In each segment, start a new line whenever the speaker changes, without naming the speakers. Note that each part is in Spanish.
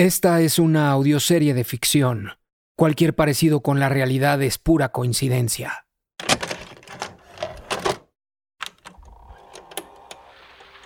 Esta es una audioserie de ficción. Cualquier parecido con la realidad es pura coincidencia.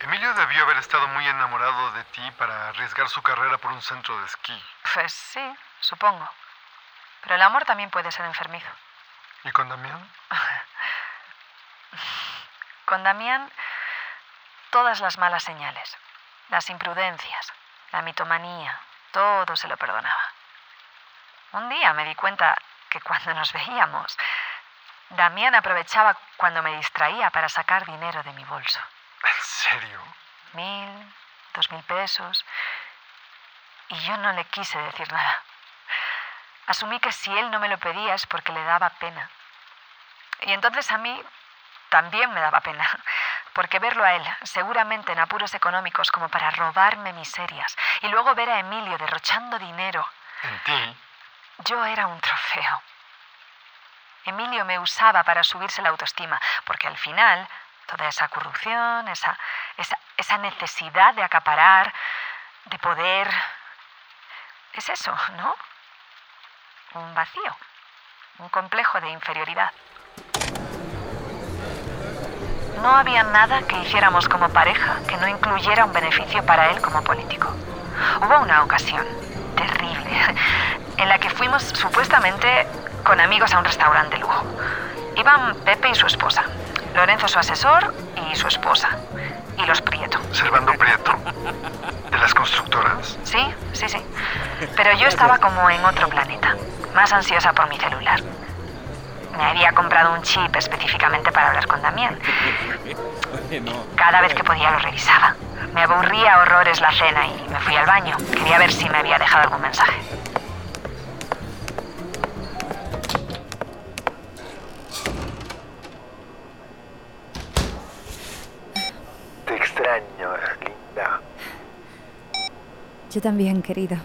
Emilio debió haber estado muy enamorado de ti para arriesgar su carrera por un centro de esquí.
Pues sí, supongo. Pero el amor también puede ser enfermizo.
¿Y con Damián?
Con Damián, todas las malas señales, las imprudencias, la mitomanía, todo se lo perdonaba. Un día me di cuenta que cuando nos veíamos, Damián aprovechaba cuando me distraía para sacar dinero de mi bolso.
¿En serio?
Mil, dos mil pesos. Y yo no le quise decir nada. Asumí que si él no me lo pedía es porque le daba pena. Y entonces a mí también me daba pena, porque verlo a él, seguramente en apuros económicos como para robarme miserias, y luego ver a Emilio derrochando dinero,
¿En ti?
yo era un trofeo. Emilio me usaba para subirse la autoestima, porque al final toda esa corrupción, esa, esa, esa necesidad de acaparar, de poder, es eso, ¿no? Un vacío, un complejo de inferioridad. No había nada que hiciéramos como pareja que no incluyera un beneficio para él como político. Hubo una ocasión terrible en la que fuimos supuestamente con amigos a un restaurante de lujo. Iban Pepe y su esposa, Lorenzo su asesor y su esposa, y los Prieto.
Servando Prieto. ¿De las constructoras?
Sí, sí, sí. Pero yo estaba como en otro planeta, más ansiosa por mi celular. Me había comprado un chip específicamente para hablar con Damián. Cada vez que podía lo revisaba. Me aburría horrores la cena y me fui al baño. Quería ver si me había dejado algún mensaje.
Te extraño, linda.
Yo también, querida.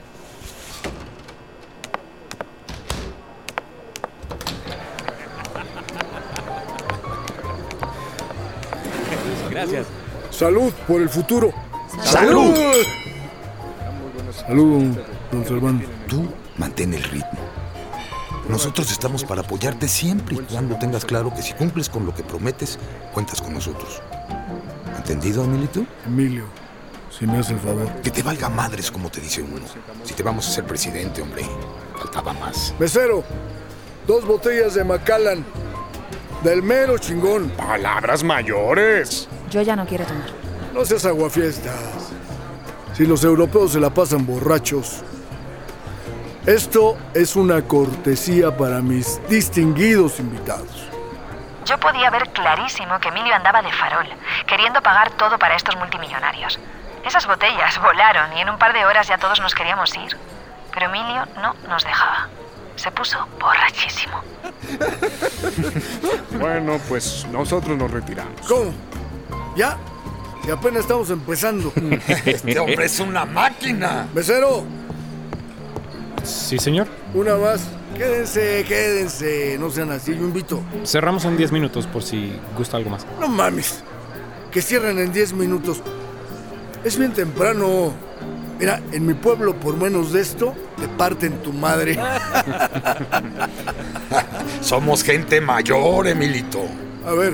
Gracias.
Salud por el futuro.
¡Salud!
Salud, don Servando.
Tú mantén el ritmo. Nosotros estamos para apoyarte siempre y cuando tengas claro que si cumples con lo que prometes, cuentas con nosotros. ¿Entendido, Emilito?
Emilio, si me hace el favor.
Que te valga madres como te dice uno. Si te vamos a ser presidente, hombre, faltaba más.
Mesero, dos botellas de Macallan. Del mero chingón.
Palabras mayores.
Yo ya no quiero tomar.
No seas aguafiestas. Si los europeos se la pasan borrachos. Esto es una cortesía para mis distinguidos invitados.
Yo podía ver clarísimo que Emilio andaba de farol, queriendo pagar todo para estos multimillonarios. Esas botellas volaron y en un par de horas ya todos nos queríamos ir. Pero Emilio no nos dejaba. Se puso borrachísimo.
Bueno, pues nosotros nos retiramos.
¿Cómo? ¿Ya? Y apenas estamos empezando.
Este hombre es una máquina.
Mesero,
Sí, señor.
una más. Quédense, quédense. No sean así, yo invito.
Cerramos en 10 minutos por si gusta algo más.
No mames. Que cierren en 10 minutos. Es bien temprano. Mira, en mi pueblo, por menos de esto, te parten tu madre.
Somos gente mayor, Emilito.
A ver,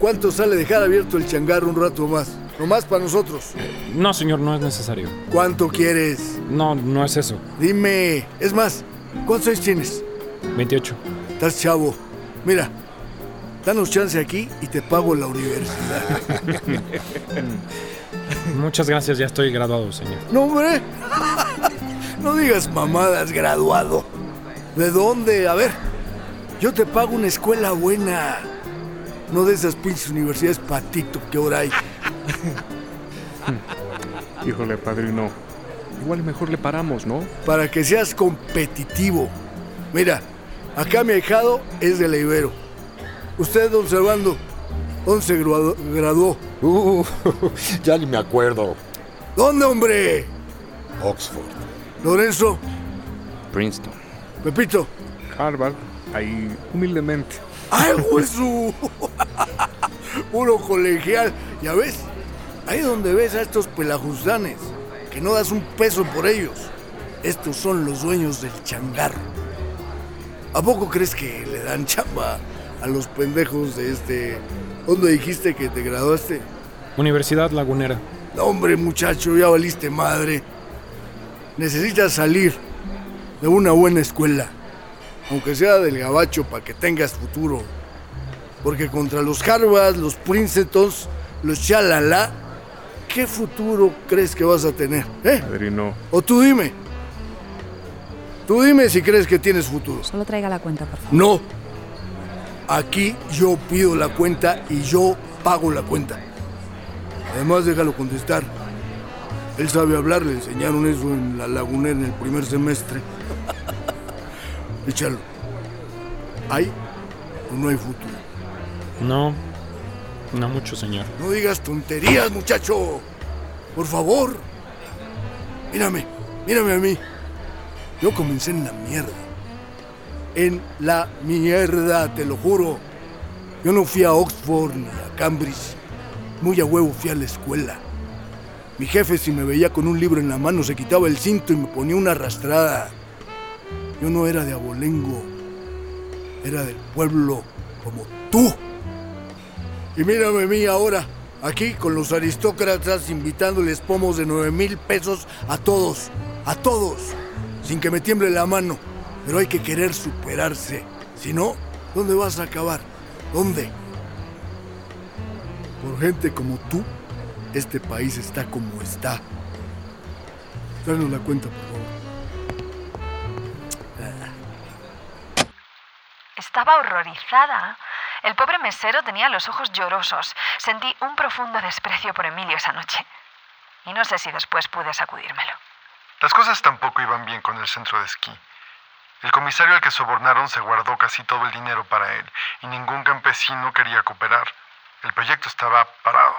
¿cuánto sale dejar abierto el changarro un rato más? Nomás para nosotros.
No, señor, no es necesario.
¿Cuánto quieres?
No, no es eso.
Dime. Es más, ¿cuántos años tienes?
28.
Estás chavo. Mira, danos chance aquí y te pago la universidad.
Muchas gracias, ya estoy graduado, señor.
No, hombre. No digas mamadas, graduado. ¿De dónde? A ver, yo te pago una escuela buena. No de esas pinches universidades patito que ahora hay.
Híjole, padrino. Igual mejor le paramos, ¿no?
Para que seas competitivo. Mira, acá mi ahijado es de la Ibero. Usted, don Servando, ¿dónde se gradu- graduó?
Uh, ya ni me acuerdo.
¿Dónde, hombre?
Oxford.
Lorenzo,
Princeton.
Pepito.
Harvard, ahí humildemente.
¡Ay, Jesús! Puro colegial. ¿Ya ves? Ahí donde ves a estos pelajustanes. que no das un peso por ellos. Estos son los dueños del changarro. ¿A poco crees que le dan chamba a los pendejos de este... ¿Dónde dijiste que te graduaste?
Universidad Lagunera.
No, hombre, muchacho, ya valiste madre. Necesitas salir de una buena escuela, aunque sea del gabacho para que tengas futuro. Porque contra los Harvard, los Princetons, los Chalala, ¿qué futuro crees que vas a tener? ¿Eh?
Padrino,
O tú dime. Tú dime si crees que tienes futuro.
Solo traiga la cuenta, por favor.
No. Aquí yo pido la cuenta y yo pago la cuenta. Además, déjalo contestar. Él sabe hablar, le enseñaron eso en la lagunera en el primer semestre. Échalo. ¿Hay o no hay futuro?
No, no mucho, señor.
No digas tonterías, muchacho. Por favor. Mírame, mírame a mí. Yo comencé en la mierda. En la mierda, te lo juro. Yo no fui a Oxford ni a Cambridge. Muy a huevo fui a la escuela. Mi jefe, si me veía con un libro en la mano, se quitaba el cinto y me ponía una arrastrada. Yo no era de abolengo. Era del pueblo como tú. Y mírame a mí ahora, aquí con los aristócratas invitándoles pomos de nueve mil pesos a todos, a todos, sin que me tiemble la mano. Pero hay que querer superarse. Si no, ¿dónde vas a acabar? ¿Dónde? Por gente como tú, este país está como está. Danos la cuenta,
Estaba horrorizada. El pobre mesero tenía los ojos llorosos. Sentí un profundo desprecio por Emilio esa noche. Y no sé si después pude sacudírmelo.
Las cosas tampoco iban bien con el centro de esquí. El comisario al que sobornaron se guardó casi todo el dinero para él y ningún campesino quería cooperar. El proyecto estaba parado.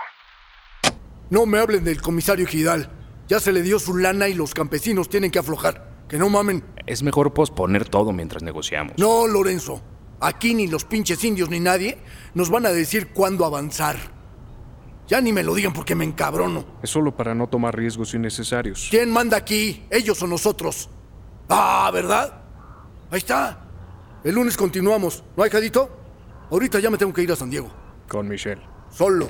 No me hablen del comisario Gidal. Ya se le dio su lana y los campesinos tienen que aflojar. Que no mamen.
Es mejor posponer todo mientras negociamos.
No, Lorenzo. Aquí ni los pinches indios ni nadie nos van a decir cuándo avanzar. Ya ni me lo digan porque me encabrono.
es solo para no tomar riesgos innecesarios.
¿Quién manda aquí? ¿Ellos o nosotros? Ah, ¿verdad? Ahí está. El lunes continuamos. ¿No hay jadito? Ahorita ya me tengo que ir a San Diego.
Con Michelle.
Solo.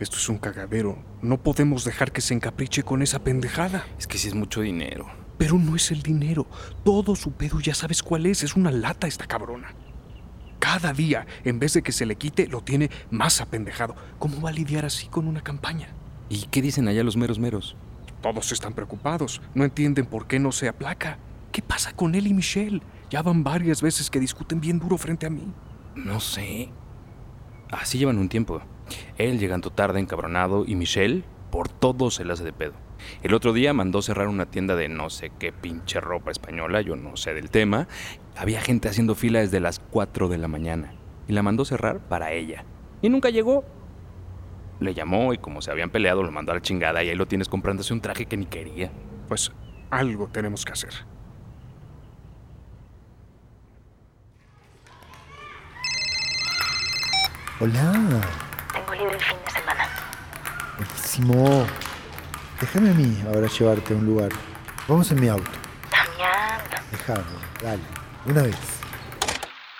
Esto es un cagadero. No podemos dejar que se encapriche con esa pendejada.
Es que sí es mucho dinero.
Pero no es el dinero. Todo su pedo ya sabes cuál es. Es una lata esta cabrona. Cada día, en vez de que se le quite, lo tiene más apendejado. ¿Cómo va a lidiar así con una campaña?
¿Y qué dicen allá los meros meros?
Todos están preocupados. No entienden por qué no se aplaca. ¿Qué pasa con él y Michelle? Ya van varias veces que discuten bien duro frente a mí.
No sé. Así llevan un tiempo. Él llegando tarde, encabronado, y Michelle, por todo se le hace de pedo. El otro día mandó cerrar una tienda de no sé qué pinche ropa española, yo no sé del tema. Había gente haciendo fila desde las 4 de la mañana. Y la mandó cerrar para ella. Y nunca llegó. Le llamó y como se habían peleado lo mandó a la chingada y ahí lo tienes comprándose un traje que ni quería.
Pues algo tenemos que hacer.
Hola,
Tengo libre el fin de semana.
buenísimo. Déjame a mí ahora llevarte a un lugar. Vamos en mi auto.
Damián.
Déjame, dale. Una vez.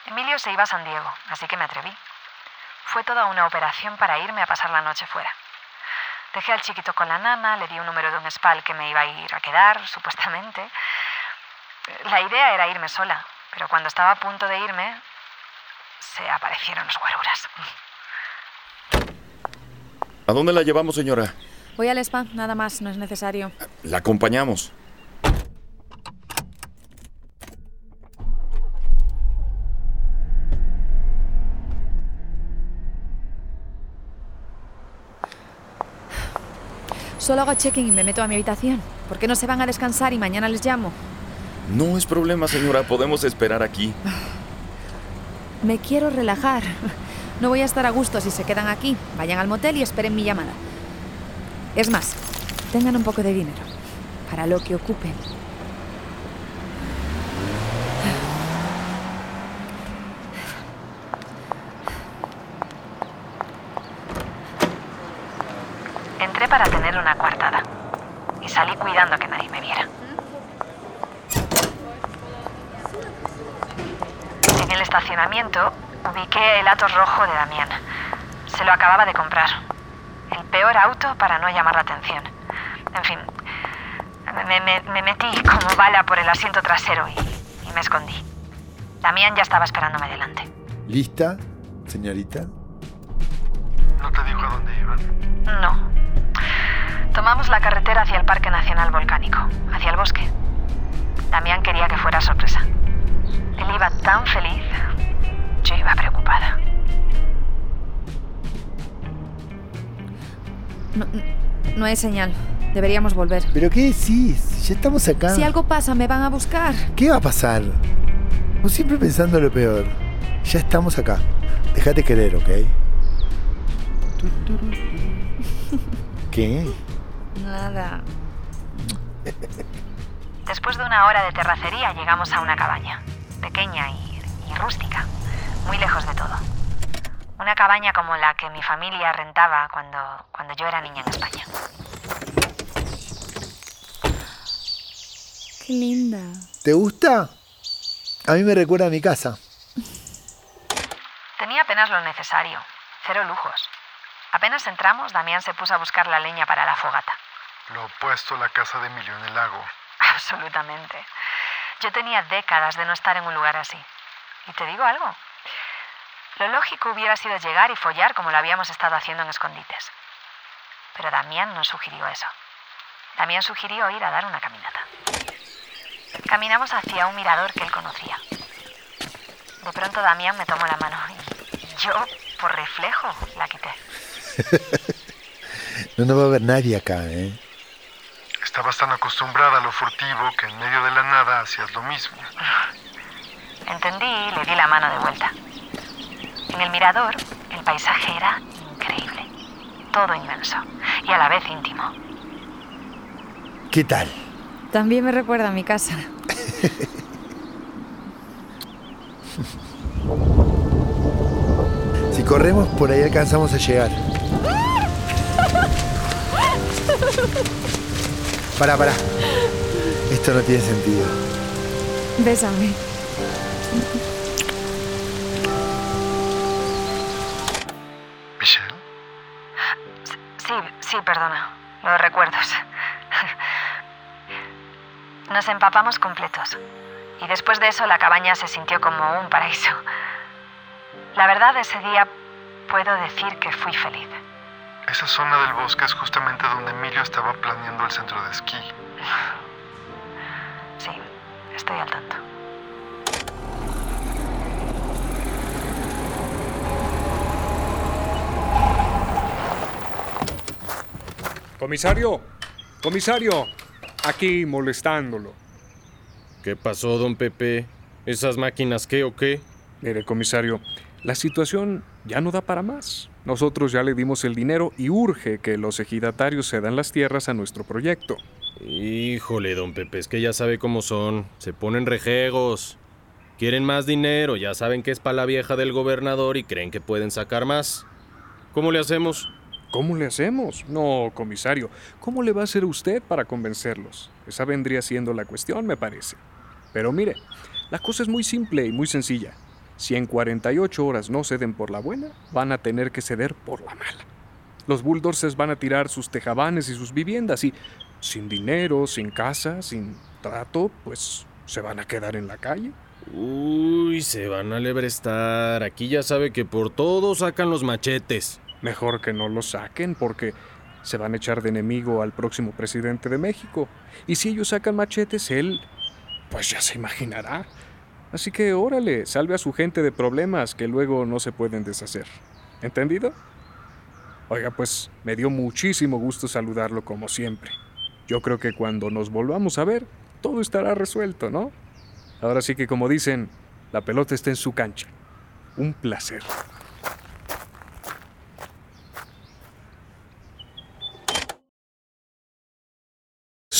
Emilio se iba a San Diego, así que me atreví. Fue toda una operación para irme a pasar la noche fuera. Dejé al chiquito con la nana, le di un número de un spal que me iba a ir a quedar, supuestamente. La idea era irme sola, pero cuando estaba a punto de irme, se aparecieron los guaruras.
¿A dónde la llevamos, señora?
Voy al spa, nada más, no es necesario.
La acompañamos.
Solo hago check-in y me meto a mi habitación. ¿Por qué no se van a descansar y mañana les llamo?
No es problema, señora. Podemos esperar aquí.
Me quiero relajar. No voy a estar a gusto si se quedan aquí. Vayan al motel y esperen mi llamada. Es más, tengan un poco de dinero. Para lo que ocupen.
Entré para tener una coartada y salí cuidando que nadie me viera. En el estacionamiento ubiqué el Atos rojo de Damián. Se lo acababa de comprar. Peor auto para no llamar la atención. En fin, me, me- me metí como bala por el asiento trasero y, y me escondí. Damián ya estaba esperándome delante.
¿Lista, señorita?
¿No te dijo a dónde iban?
No. Tomamos la carretera hacia el Parque Nacional Volcánico, hacia el bosque. Damián quería que fuera sorpresa. Él iba tan feliz. Yo iba preocupada.
No, no hay señal. Deberíamos volver.
¿Pero qué decís? Ya estamos acá.
Si algo pasa, me van a buscar.
¿Qué va a pasar? Vos siempre pensando lo peor. Ya estamos acá. Déjate querer, ¿ok? ¿Qué?
Nada.
Después de una hora de terracería llegamos a una cabaña, pequeña y, y rústica, muy lejos de todo. Una cabaña como la que mi familia rentaba cuando, cuando yo era niña en España.
Qué linda.
¿Te gusta? A mí me recuerda a mi casa.
Tenía apenas lo necesario, cero lujos. Apenas entramos, Damián se puso a buscar la leña para la fogata.
Lo opuesto a la casa de Emilio en el lago.
Absolutamente. Yo tenía décadas de no estar en un lugar así. Y te digo algo. Lo lógico hubiera sido llegar y follar como lo habíamos estado haciendo en escondites. Pero Damián no sugirió eso. Damián sugirió ir a dar una caminata. Caminamos hacia un mirador que él conocía. De pronto Damián me tomó la mano y yo, por reflejo, la quité.
No nos va a ver nadie acá, ¿eh?
Estabas tan acostumbrada a lo furtivo que en medio de la nada hacías lo mismo.
Entendí y le di la mano de vuelta. En el mirador, el paisaje era increíble. Todo inmenso y a la vez íntimo.
¿Qué tal?
También me recuerda a mi casa.
Si corremos, por ahí alcanzamos a llegar. Pará, pará. Esto no tiene sentido.
Bésame.
Sí, perdona. Los recuerdos. Nos empapamos completos. Y después de eso la cabaña se sintió como un paraíso. La verdad, ese día puedo decir que fui feliz.
Esa zona del bosque es justamente donde Emilio estaba planeando el centro de esquí.
Sí, estoy al tanto.
Comisario, comisario, aquí molestándolo.
¿Qué pasó, don Pepe? ¿Esas máquinas qué o qué?
Mire, comisario, la situación ya no da para más. Nosotros ya le dimos el dinero y urge que los ejidatarios cedan las tierras a nuestro proyecto.
Híjole, don Pepe, es que ya sabe cómo son. Se ponen rejegos. Quieren más dinero, ya saben que es para la vieja del gobernador y creen que pueden sacar más. ¿Cómo le hacemos?
¿Cómo le hacemos? No, comisario, ¿cómo le va a hacer usted para convencerlos? Esa vendría siendo la cuestión, me parece. Pero mire, la cosa es muy simple y muy sencilla. Si en 48 horas no ceden por la buena, van a tener que ceder por la mala. Los bulldozers van a tirar sus tejabanes y sus viviendas y sin dinero, sin casa, sin trato, pues se van a quedar en la calle.
Uy, se van a lebrestar. Aquí ya sabe que por todo sacan los machetes.
Mejor que no lo saquen porque se van a echar de enemigo al próximo presidente de México. Y si ellos sacan machetes, él, pues ya se imaginará. Así que órale, salve a su gente de problemas que luego no se pueden deshacer. ¿Entendido? Oiga, pues me dio muchísimo gusto saludarlo como siempre. Yo creo que cuando nos volvamos a ver, todo estará resuelto, ¿no? Ahora sí que como dicen, la pelota está en su cancha. Un placer.